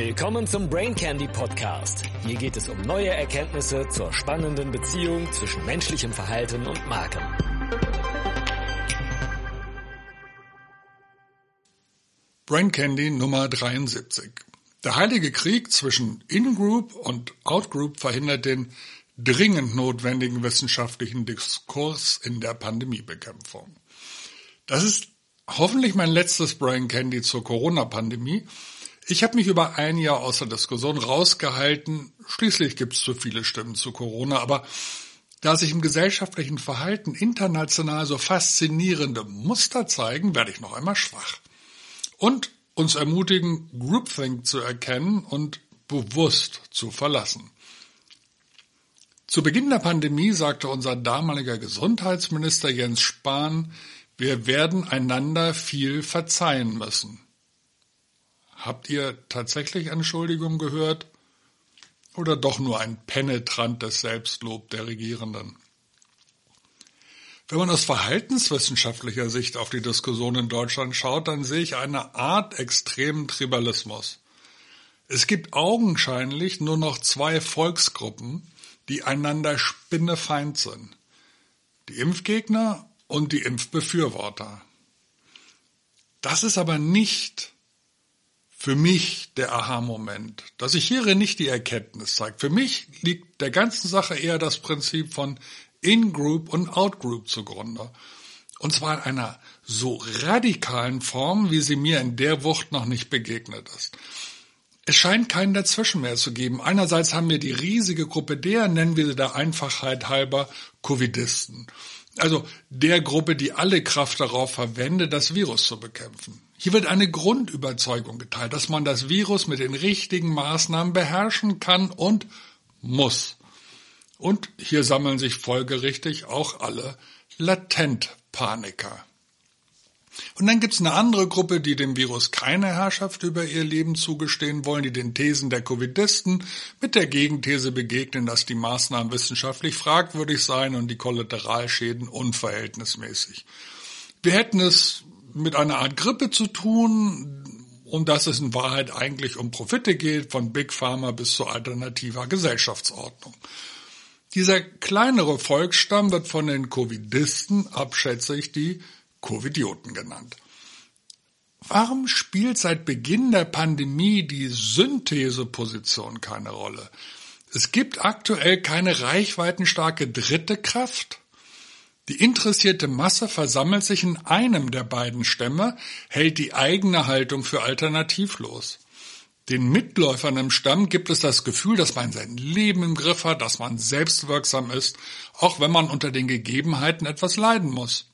Willkommen zum Brain Candy Podcast. Hier geht es um neue Erkenntnisse zur spannenden Beziehung zwischen menschlichem Verhalten und Marken. Brain Candy Nummer 73. Der heilige Krieg zwischen In-Group und Out-Group verhindert den dringend notwendigen wissenschaftlichen Diskurs in der Pandemiebekämpfung. Das ist hoffentlich mein letztes Brain Candy zur Corona-Pandemie. Ich habe mich über ein Jahr aus der Diskussion rausgehalten. Schließlich gibt es zu viele Stimmen zu Corona, aber da sich im gesellschaftlichen Verhalten international so faszinierende Muster zeigen, werde ich noch einmal schwach. Und uns ermutigen, Groupthink zu erkennen und bewusst zu verlassen. Zu Beginn der Pandemie sagte unser damaliger Gesundheitsminister Jens Spahn, wir werden einander viel verzeihen müssen. Habt ihr tatsächlich Entschuldigung gehört? Oder doch nur ein penetrantes Selbstlob der Regierenden? Wenn man aus verhaltenswissenschaftlicher Sicht auf die Diskussion in Deutschland schaut, dann sehe ich eine Art extremen Tribalismus. Es gibt augenscheinlich nur noch zwei Volksgruppen, die einander spinnefeind sind. Die Impfgegner und die Impfbefürworter. Das ist aber nicht für mich der Aha-Moment, dass sich hierin nicht die Erkenntnis zeigt. Für mich liegt der ganzen Sache eher das Prinzip von In-Group und Out-Group zugrunde. Und zwar in einer so radikalen Form, wie sie mir in der Wucht noch nicht begegnet ist. Es scheint keinen dazwischen mehr zu geben. Einerseits haben wir die riesige Gruppe der, nennen wir sie der Einfachheit halber, Covidisten. Also der Gruppe, die alle Kraft darauf verwendet, das Virus zu bekämpfen. Hier wird eine Grundüberzeugung geteilt, dass man das Virus mit den richtigen Maßnahmen beherrschen kann und muss. Und hier sammeln sich folgerichtig auch alle Latentpaniker. Und dann gibt's eine andere Gruppe, die dem Virus keine Herrschaft über ihr Leben zugestehen wollen, die den Thesen der Covidisten mit der Gegenthese begegnen, dass die Maßnahmen wissenschaftlich fragwürdig seien und die Kollateralschäden unverhältnismäßig. Wir hätten es mit einer Art Grippe zu tun, um das es in Wahrheit eigentlich um Profite geht, von Big Pharma bis zu alternativer Gesellschaftsordnung. Dieser kleinere Volksstamm wird von den Covidisten abschätzig die Covidioten genannt. Warum spielt seit Beginn der Pandemie die Syntheseposition keine Rolle? Es gibt aktuell keine reichweitenstarke dritte Kraft. Die interessierte Masse versammelt sich in einem der beiden Stämme, hält die eigene Haltung für alternativlos. Den Mitläufern im Stamm gibt es das Gefühl, dass man sein Leben im Griff hat, dass man selbstwirksam ist, auch wenn man unter den Gegebenheiten etwas leiden muss.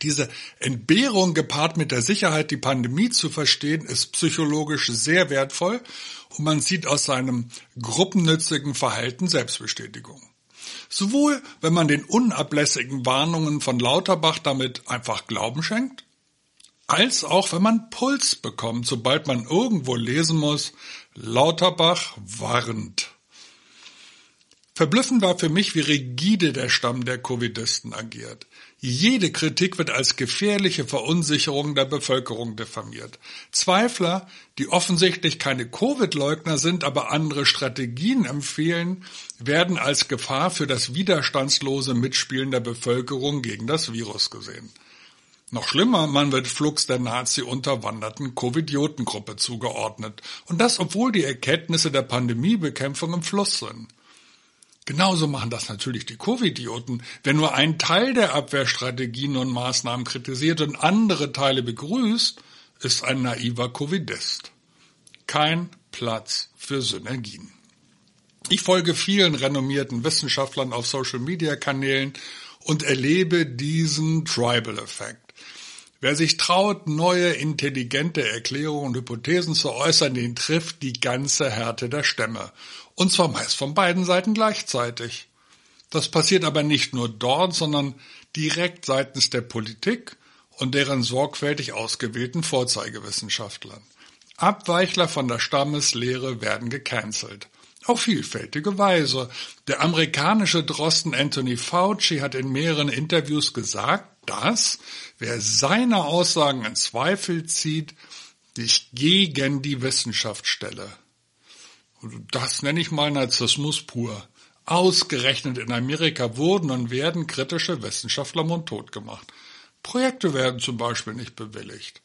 Diese Entbehrung gepaart mit der Sicherheit, die Pandemie zu verstehen, ist psychologisch sehr wertvoll und man sieht aus seinem gruppennützigen Verhalten Selbstbestätigung. Sowohl wenn man den unablässigen Warnungen von Lauterbach damit einfach Glauben schenkt, als auch wenn man Puls bekommt, sobald man irgendwo lesen muss, Lauterbach warnt. Verblüffend war für mich, wie rigide der Stamm der Covidisten agiert. Jede Kritik wird als gefährliche Verunsicherung der Bevölkerung diffamiert. Zweifler, die offensichtlich keine Covid-Leugner sind, aber andere Strategien empfehlen, werden als Gefahr für das widerstandslose Mitspielen der Bevölkerung gegen das Virus gesehen. Noch schlimmer, man wird flugs der Nazi-unterwanderten Covidiotengruppe zugeordnet. Und das, obwohl die Erkenntnisse der Pandemiebekämpfung im Fluss sind. Genauso machen das natürlich die Covidioten. Wenn nur ein Teil der Abwehrstrategien und Maßnahmen kritisiert und andere Teile begrüßt, ist ein naiver Covidist. Kein Platz für Synergien. Ich folge vielen renommierten Wissenschaftlern auf Social-Media-Kanälen und erlebe diesen Tribal-Effekt. Wer sich traut, neue, intelligente Erklärungen und Hypothesen zu äußern, den trifft die ganze Härte der Stämme. Und zwar meist von beiden Seiten gleichzeitig. Das passiert aber nicht nur dort, sondern direkt seitens der Politik und deren sorgfältig ausgewählten Vorzeigewissenschaftlern. Abweichler von der Stammeslehre werden gecancelt. Auf vielfältige Weise. Der amerikanische Drosten Anthony Fauci hat in mehreren Interviews gesagt, dass wer seine Aussagen in Zweifel zieht, die ich gegen die Wissenschaft stelle. Das nenne ich mal Narzissmus pur. Ausgerechnet in Amerika wurden und werden kritische Wissenschaftler mundtot gemacht. Projekte werden zum Beispiel nicht bewilligt.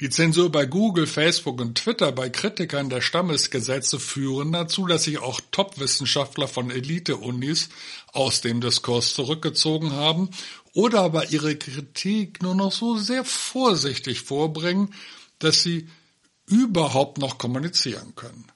Die Zensur bei Google, Facebook und Twitter bei Kritikern der Stammesgesetze führen dazu, dass sich auch Top-Wissenschaftler von Elite-Unis aus dem Diskurs zurückgezogen haben oder aber ihre Kritik nur noch so sehr vorsichtig vorbringen, dass sie überhaupt noch kommunizieren können.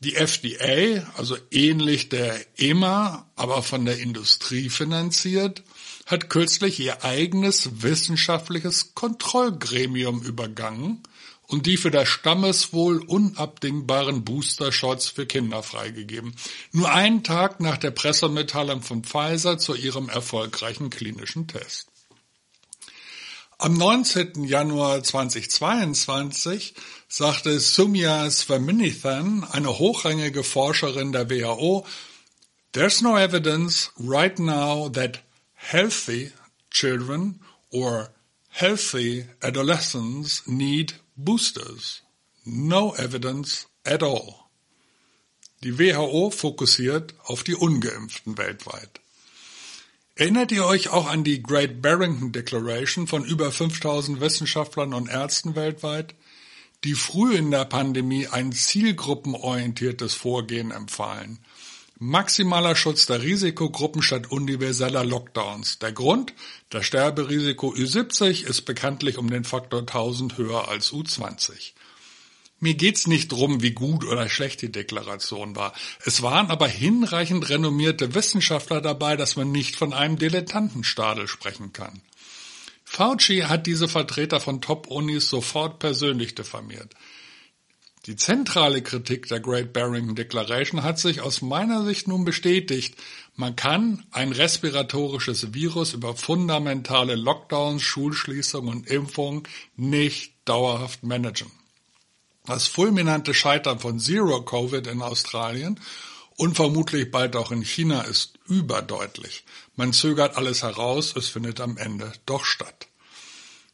Die FDA, also ähnlich der EMA, aber von der Industrie finanziert, hat kürzlich ihr eigenes wissenschaftliches Kontrollgremium übergangen und die für das Stammeswohl unabdingbaren Booster-Shots für Kinder freigegeben. Nur einen Tag nach der Pressemitteilung von Pfizer zu ihrem erfolgreichen klinischen Test. Am 19. Januar 2022 sagte Sumya Swaminathan, eine hochrangige Forscherin der WHO, There's no evidence right now that healthy children or healthy adolescents need boosters. No evidence at all. Die WHO fokussiert auf die ungeimpften weltweit. Erinnert ihr euch auch an die Great Barrington Declaration von über 5000 Wissenschaftlern und Ärzten weltweit, die früh in der Pandemie ein zielgruppenorientiertes Vorgehen empfahlen – Maximaler Schutz der Risikogruppen statt universeller Lockdowns. Der Grund? Das Sterberisiko Ü70 ist bekanntlich um den Faktor 1000 höher als U20. Mir geht's nicht drum, wie gut oder schlecht die Deklaration war. Es waren aber hinreichend renommierte Wissenschaftler dabei, dass man nicht von einem Dilettantenstadel sprechen kann. Fauci hat diese Vertreter von Top-Unis sofort persönlich diffamiert. Die zentrale Kritik der Great Barrington Declaration hat sich aus meiner Sicht nun bestätigt. Man kann ein respiratorisches Virus über fundamentale Lockdowns, Schulschließungen und Impfungen nicht dauerhaft managen. Das fulminante Scheitern von Zero Covid in Australien und vermutlich bald auch in China ist überdeutlich. Man zögert alles heraus, es findet am Ende doch statt.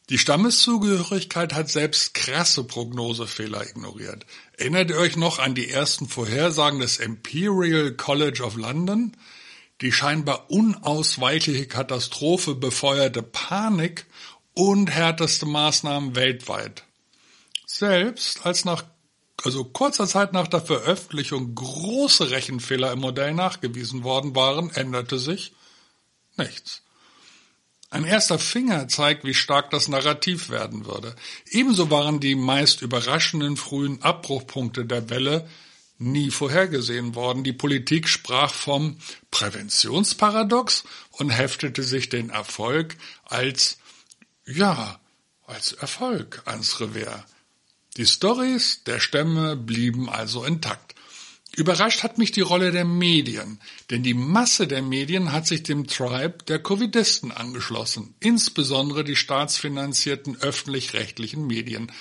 Die Stammeszugehörigkeit hat selbst krasse Prognosefehler ignoriert. Erinnert ihr euch noch an die ersten Vorhersagen des Imperial College of London? Die scheinbar unausweichliche Katastrophe befeuerte Panik und härteste Maßnahmen weltweit. Selbst als nach also kurzer Zeit nach der Veröffentlichung große Rechenfehler im Modell nachgewiesen worden waren, änderte sich nichts. Ein erster Finger zeigt, wie stark das Narrativ werden würde. Ebenso waren die meist überraschenden frühen Abbruchpunkte der Welle nie vorhergesehen worden. Die Politik sprach vom Präventionsparadox und heftete sich den Erfolg als, ja, als Erfolg ans Revers. Die Stories der Stämme blieben also intakt. Überrascht hat mich die Rolle der Medien, denn die Masse der Medien hat sich dem Tribe der Covidisten angeschlossen, insbesondere die staatsfinanzierten öffentlich-rechtlichen Medien.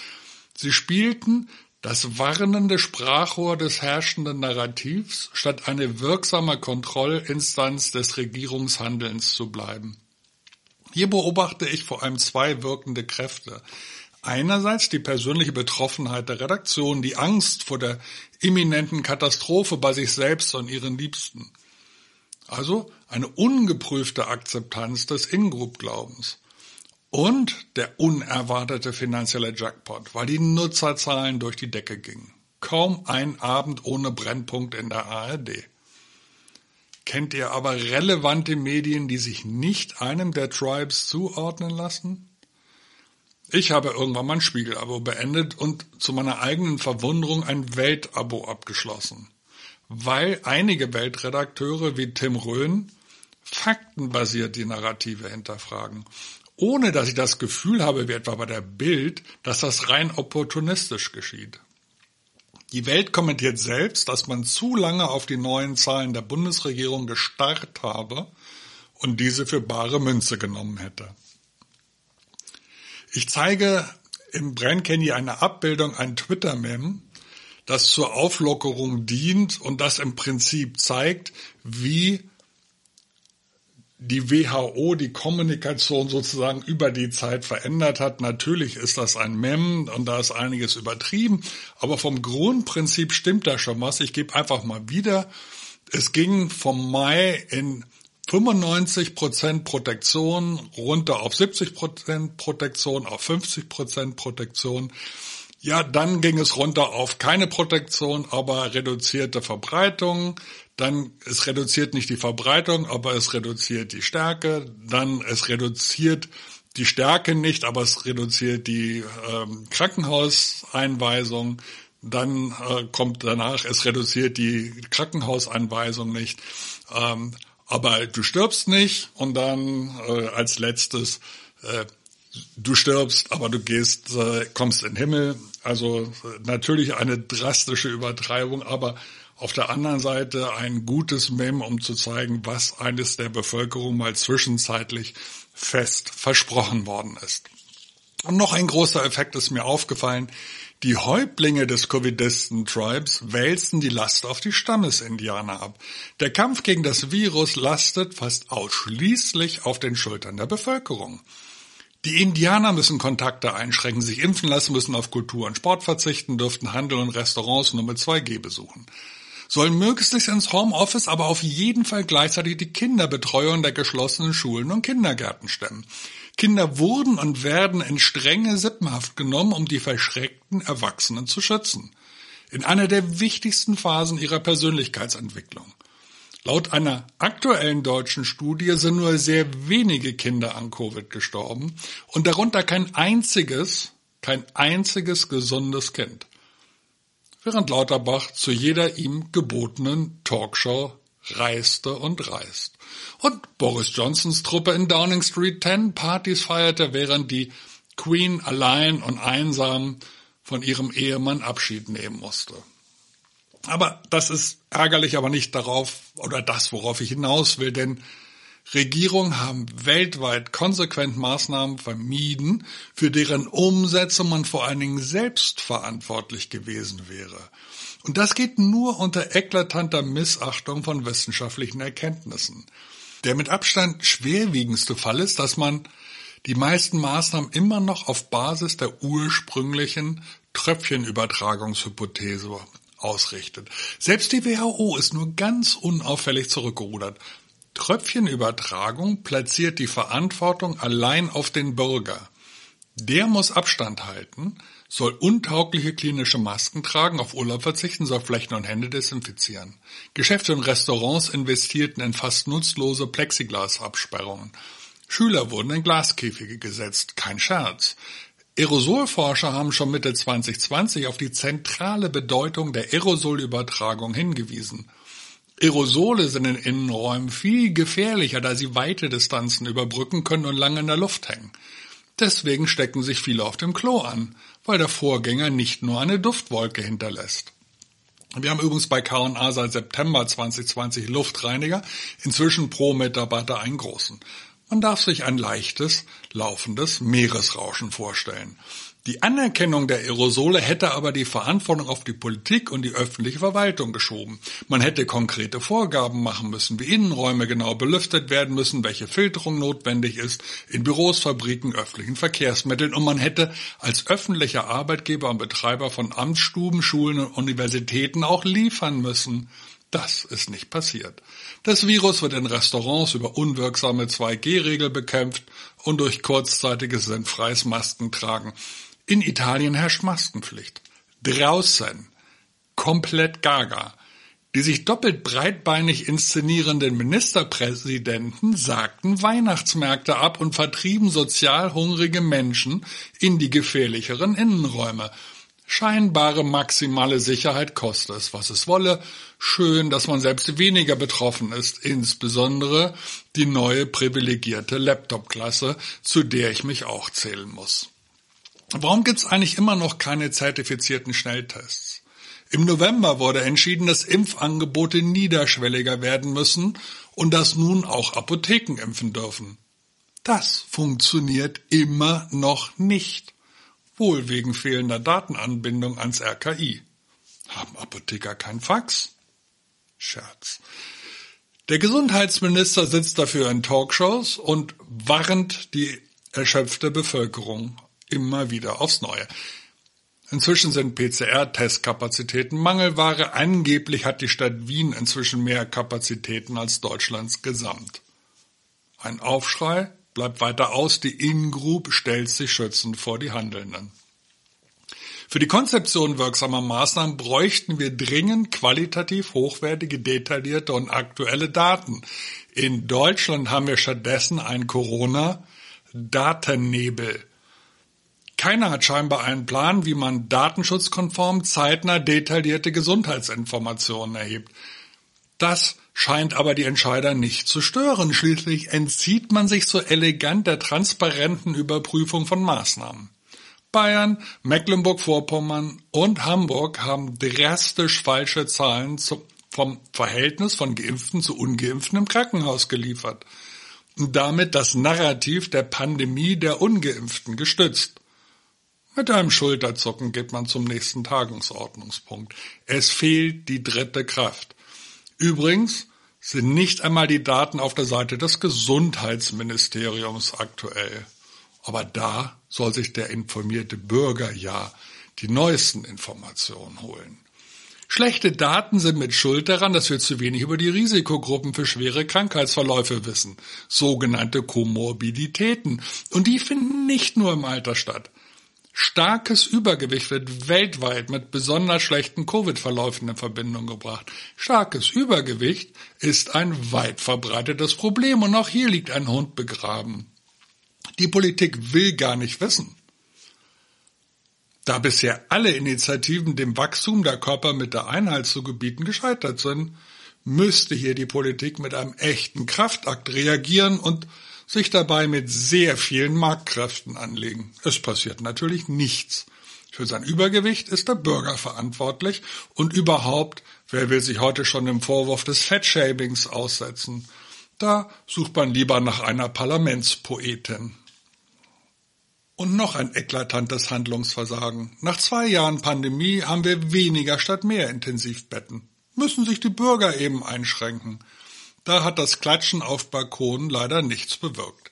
Sie spielten das warnende Sprachrohr des herrschenden Narrativs, statt eine wirksame Kontrollinstanz des Regierungshandelns zu bleiben. Hier beobachte ich vor allem zwei wirkende Kräfte. Einerseits die persönliche Betroffenheit der Redaktion, die Angst vor der imminenten Katastrophe bei sich selbst und ihren Liebsten. Also eine ungeprüfte Akzeptanz des In-Group-Glaubens. Und der unerwartete finanzielle Jackpot, weil die Nutzerzahlen durch die Decke gingen. Kaum ein Abend ohne Brennpunkt in der ARD. Kennt ihr aber relevante Medien, die sich nicht einem der Tribes zuordnen lassen? Ich habe irgendwann mein Spiegelabo beendet und zu meiner eigenen Verwunderung ein Weltabo abgeschlossen, weil einige Weltredakteure wie Tim Röhn faktenbasiert die Narrative hinterfragen, ohne dass ich das Gefühl habe, wie etwa bei der Bild, dass das rein opportunistisch geschieht. Die Welt kommentiert selbst, dass man zu lange auf die neuen Zahlen der Bundesregierung gestarrt habe und diese für bare Münze genommen hätte. Ich zeige im Brain Candy eine Abbildung, ein Twitter-Mem, das zur Auflockerung dient und das im Prinzip zeigt, wie die WHO die Kommunikation sozusagen über die Zeit verändert hat. Natürlich ist das ein Mem und da ist einiges übertrieben, aber vom Grundprinzip stimmt da schon was. Ich gebe einfach mal wieder. Es ging vom Mai in 95 Prozent Protektion runter auf 70 Prozent Protektion, auf 50 Prozent Protektion. Ja, dann ging es runter auf keine Protektion, aber reduzierte Verbreitung. Dann es reduziert nicht die Verbreitung, aber es reduziert die Stärke. Dann es reduziert die Stärke nicht, aber es reduziert die ähm, Krankenhauseinweisung. Dann äh, kommt danach, es reduziert die Krankenhauseinweisung nicht. Ähm, aber du stirbst nicht und dann äh, als letztes äh, du stirbst, aber du gehst, äh, kommst in den Himmel. Also natürlich eine drastische Übertreibung, aber auf der anderen Seite ein gutes Mem, um zu zeigen, was eines der Bevölkerung mal zwischenzeitlich fest versprochen worden ist. Und noch ein großer Effekt ist mir aufgefallen. Die Häuptlinge des Covidisten-Tribes wälzen die Last auf die Stammesindianer ab. Der Kampf gegen das Virus lastet fast ausschließlich auf den Schultern der Bevölkerung. Die Indianer müssen Kontakte einschränken, sich impfen lassen, müssen auf Kultur und Sport verzichten, dürften Handel und Restaurants nur mit 2G besuchen. Sollen möglichst ins Homeoffice, aber auf jeden Fall gleichzeitig die Kinderbetreuung der geschlossenen Schulen und Kindergärten stemmen. Kinder wurden und werden in strenge Sippenhaft genommen, um die verschreckten Erwachsenen zu schützen. In einer der wichtigsten Phasen ihrer Persönlichkeitsentwicklung. Laut einer aktuellen deutschen Studie sind nur sehr wenige Kinder an Covid gestorben und darunter kein einziges, kein einziges gesundes Kind. Während Lauterbach zu jeder ihm gebotenen Talkshow reiste und reist. Und Boris Johnsons Truppe in Downing Street 10 Partys feierte, während die Queen allein und einsam von ihrem Ehemann Abschied nehmen musste. Aber das ist ärgerlich, aber nicht darauf oder das, worauf ich hinaus will, denn Regierungen haben weltweit konsequent Maßnahmen vermieden, für deren Umsetzung man vor allen Dingen selbst verantwortlich gewesen wäre. Und das geht nur unter eklatanter Missachtung von wissenschaftlichen Erkenntnissen. Der mit Abstand schwerwiegendste Fall ist, dass man die meisten Maßnahmen immer noch auf Basis der ursprünglichen Tröpfchenübertragungshypothese ausrichtet. Selbst die WHO ist nur ganz unauffällig zurückgerudert. Tröpfchenübertragung platziert die Verantwortung allein auf den Bürger. Der muss Abstand halten, soll untaugliche klinische Masken tragen, auf Urlaub verzichten, soll Flächen und Hände desinfizieren. Geschäfte und Restaurants investierten in fast nutzlose Plexiglasabsperrungen. Schüler wurden in Glaskäfige gesetzt, kein Scherz. Aerosolforscher haben schon Mitte 2020 auf die zentrale Bedeutung der Aerosolübertragung hingewiesen. Aerosole sind in Innenräumen viel gefährlicher, da sie weite Distanzen überbrücken können und lange in der Luft hängen. Deswegen stecken sich viele auf dem Klo an, weil der Vorgänger nicht nur eine Duftwolke hinterlässt. Wir haben übrigens bei K&A seit September 2020 Luftreiniger, inzwischen pro Mitarbeiter einen großen. Man darf sich ein leichtes, laufendes Meeresrauschen vorstellen. Die Anerkennung der Aerosole hätte aber die Verantwortung auf die Politik und die öffentliche Verwaltung geschoben. Man hätte konkrete Vorgaben machen müssen, wie Innenräume genau belüftet werden müssen, welche Filterung notwendig ist, in Büros, Fabriken, öffentlichen Verkehrsmitteln und man hätte als öffentlicher Arbeitgeber und Betreiber von Amtsstuben, Schulen und Universitäten auch liefern müssen. Das ist nicht passiert. Das Virus wird in Restaurants über unwirksame 2G-Regel bekämpft und durch kurzzeitiges sinnfreies Maskentragen. In Italien herrscht Maskenpflicht. Draußen. Komplett gaga. Die sich doppelt breitbeinig inszenierenden Ministerpräsidenten sagten Weihnachtsmärkte ab und vertrieben sozial hungrige Menschen in die gefährlicheren Innenräume. Scheinbare maximale Sicherheit koste es, was es wolle. Schön, dass man selbst weniger betroffen ist, insbesondere die neue privilegierte Laptop-Klasse, zu der ich mich auch zählen muss. Warum gibt's eigentlich immer noch keine zertifizierten Schnelltests? Im November wurde entschieden, dass Impfangebote niederschwelliger werden müssen und dass nun auch Apotheken impfen dürfen. Das funktioniert immer noch nicht wohl wegen fehlender Datenanbindung ans RKI. Haben Apotheker kein Fax? Scherz. Der Gesundheitsminister sitzt dafür in Talkshows und warnt die erschöpfte Bevölkerung immer wieder aufs Neue. Inzwischen sind PCR-Testkapazitäten Mangelware. Angeblich hat die Stadt Wien inzwischen mehr Kapazitäten als Deutschlands gesamt. Ein Aufschrei bleibt weiter aus. Die In-Group stellt sich schützend vor die Handelnden. Für die Konzeption wirksamer Maßnahmen bräuchten wir dringend qualitativ hochwertige, detaillierte und aktuelle Daten. In Deutschland haben wir stattdessen ein Corona-Datennebel. Keiner hat scheinbar einen Plan, wie man datenschutzkonform zeitnah detaillierte Gesundheitsinformationen erhebt. Das scheint aber die Entscheider nicht zu stören. Schließlich entzieht man sich so elegant der transparenten Überprüfung von Maßnahmen. Bayern, Mecklenburg-Vorpommern und Hamburg haben drastisch falsche Zahlen vom Verhältnis von Geimpften zu Ungeimpften im Krankenhaus geliefert und damit das Narrativ der Pandemie der Ungeimpften gestützt. Mit einem Schulterzucken geht man zum nächsten Tagungsordnungspunkt. Es fehlt die dritte Kraft. Übrigens sind nicht einmal die Daten auf der Seite des Gesundheitsministeriums aktuell. Aber da soll sich der informierte Bürger ja die neuesten Informationen holen. Schlechte Daten sind mit Schuld daran, dass wir zu wenig über die Risikogruppen für schwere Krankheitsverläufe wissen, sogenannte Komorbiditäten. Und die finden nicht nur im Alter statt. Starkes Übergewicht wird weltweit mit besonders schlechten Covid-Verläufen in Verbindung gebracht. Starkes Übergewicht ist ein weit verbreitetes Problem und auch hier liegt ein Hund begraben. Die Politik will gar nicht wissen. Da bisher alle Initiativen dem Wachstum der Körper mit der Einheit zu gebieten gescheitert sind, müsste hier die Politik mit einem echten Kraftakt reagieren und sich dabei mit sehr vielen Marktkräften anlegen. Es passiert natürlich nichts. Für sein Übergewicht ist der Bürger verantwortlich und überhaupt, wer will sich heute schon dem Vorwurf des Fettshamings aussetzen? Da sucht man lieber nach einer Parlamentspoetin. Und noch ein eklatantes Handlungsversagen. Nach zwei Jahren Pandemie haben wir weniger statt mehr Intensivbetten. Müssen sich die Bürger eben einschränken. Da hat das Klatschen auf Balkonen leider nichts bewirkt.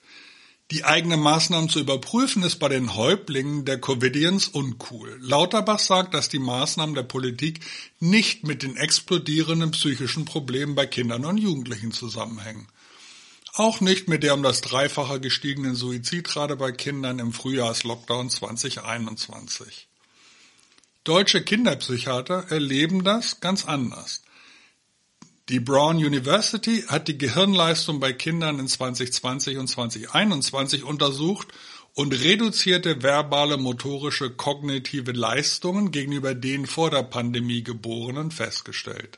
Die eigenen Maßnahmen zu überprüfen ist bei den Häuptlingen der Covidians uncool. Lauterbach sagt, dass die Maßnahmen der Politik nicht mit den explodierenden psychischen Problemen bei Kindern und Jugendlichen zusammenhängen. Auch nicht mit der um das Dreifache gestiegenen Suizidrate bei Kindern im Frühjahrslockdown 2021. Deutsche Kinderpsychiater erleben das ganz anders. Die Brown University hat die Gehirnleistung bei Kindern in 2020 und 2021 untersucht und reduzierte verbale, motorische, kognitive Leistungen gegenüber den vor der Pandemie Geborenen festgestellt.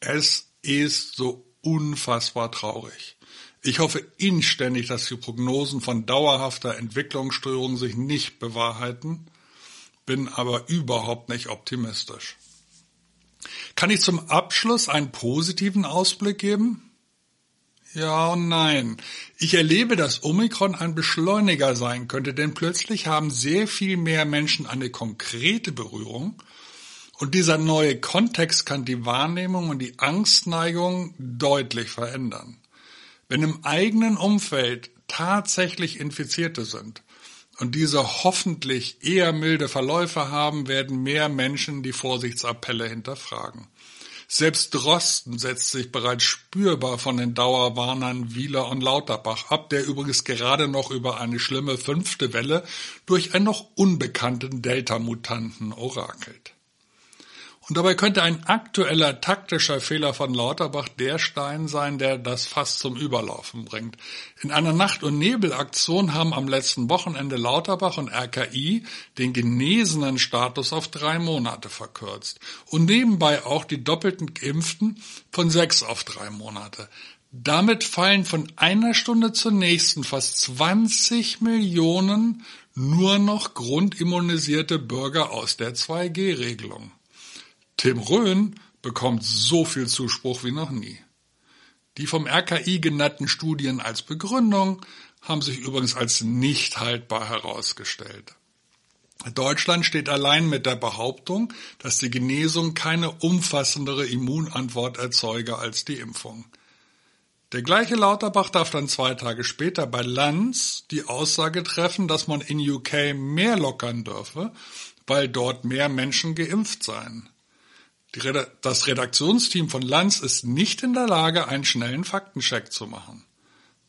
Es ist so unfassbar traurig. Ich hoffe inständig, dass die Prognosen von dauerhafter Entwicklungsstörung sich nicht bewahrheiten, bin aber überhaupt nicht optimistisch. Kann ich zum Abschluss einen positiven Ausblick geben? Ja und nein. Ich erlebe, dass Omikron ein Beschleuniger sein könnte, denn plötzlich haben sehr viel mehr Menschen eine konkrete Berührung und dieser neue Kontext kann die Wahrnehmung und die Angstneigung deutlich verändern. Wenn im eigenen Umfeld tatsächlich Infizierte sind, und diese hoffentlich eher milde Verläufe haben, werden mehr Menschen die Vorsichtsappelle hinterfragen. Selbst Drosten setzt sich bereits spürbar von den Dauerwarnern Wieler und Lauterbach ab, der übrigens gerade noch über eine schlimme fünfte Welle durch einen noch unbekannten Delta-Mutanten orakelt. Und dabei könnte ein aktueller taktischer Fehler von Lauterbach der Stein sein, der das Fass zum Überlaufen bringt. In einer Nacht- und Nebelaktion haben am letzten Wochenende Lauterbach und RKI den genesenen Status auf drei Monate verkürzt und nebenbei auch die doppelten Geimpften von sechs auf drei Monate. Damit fallen von einer Stunde zur nächsten fast 20 Millionen nur noch grundimmunisierte Bürger aus der 2G-Regelung. Tim Röhn bekommt so viel Zuspruch wie noch nie. Die vom RKI genannten Studien als Begründung haben sich übrigens als nicht haltbar herausgestellt. Deutschland steht allein mit der Behauptung, dass die Genesung keine umfassendere Immunantwort erzeuge als die Impfung. Der gleiche Lauterbach darf dann zwei Tage später bei Lanz die Aussage treffen, dass man in UK mehr lockern dürfe, weil dort mehr Menschen geimpft seien. Das Redaktionsteam von Lanz ist nicht in der Lage, einen schnellen Faktencheck zu machen.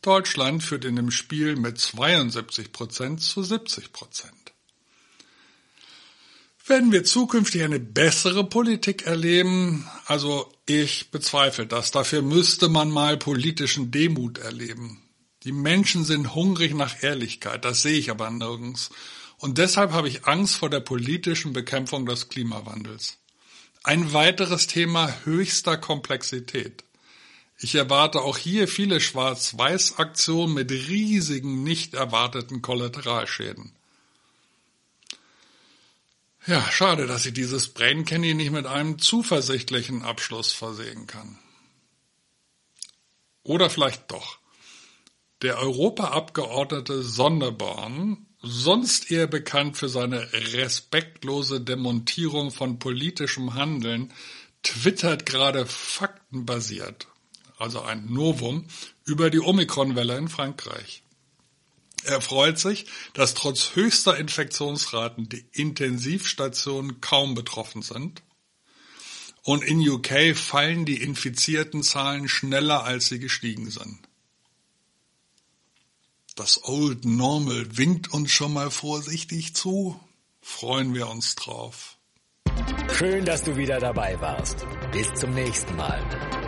Deutschland führt in dem Spiel mit 72 Prozent zu 70 Prozent. Werden wir zukünftig eine bessere Politik erleben? Also ich bezweifle das. Dafür müsste man mal politischen Demut erleben. Die Menschen sind hungrig nach Ehrlichkeit, das sehe ich aber nirgends. Und deshalb habe ich Angst vor der politischen Bekämpfung des Klimawandels. Ein weiteres Thema höchster Komplexität. Ich erwarte auch hier viele Schwarz-Weiß-Aktionen mit riesigen, nicht erwarteten Kollateralschäden. Ja, schade, dass ich dieses Brain Candy nicht mit einem zuversichtlichen Abschluss versehen kann. Oder vielleicht doch. Der Europaabgeordnete Sonderborn, sonst eher bekannt für seine respektlose Demontierung von politischem Handeln, twittert gerade faktenbasiert, also ein Novum, über die Omikron-Welle in Frankreich. Er freut sich, dass trotz höchster Infektionsraten die Intensivstationen kaum betroffen sind. Und in UK fallen die infizierten Zahlen schneller, als sie gestiegen sind. Das Old Normal winkt uns schon mal vorsichtig zu. Freuen wir uns drauf. Schön, dass du wieder dabei warst. Bis zum nächsten Mal.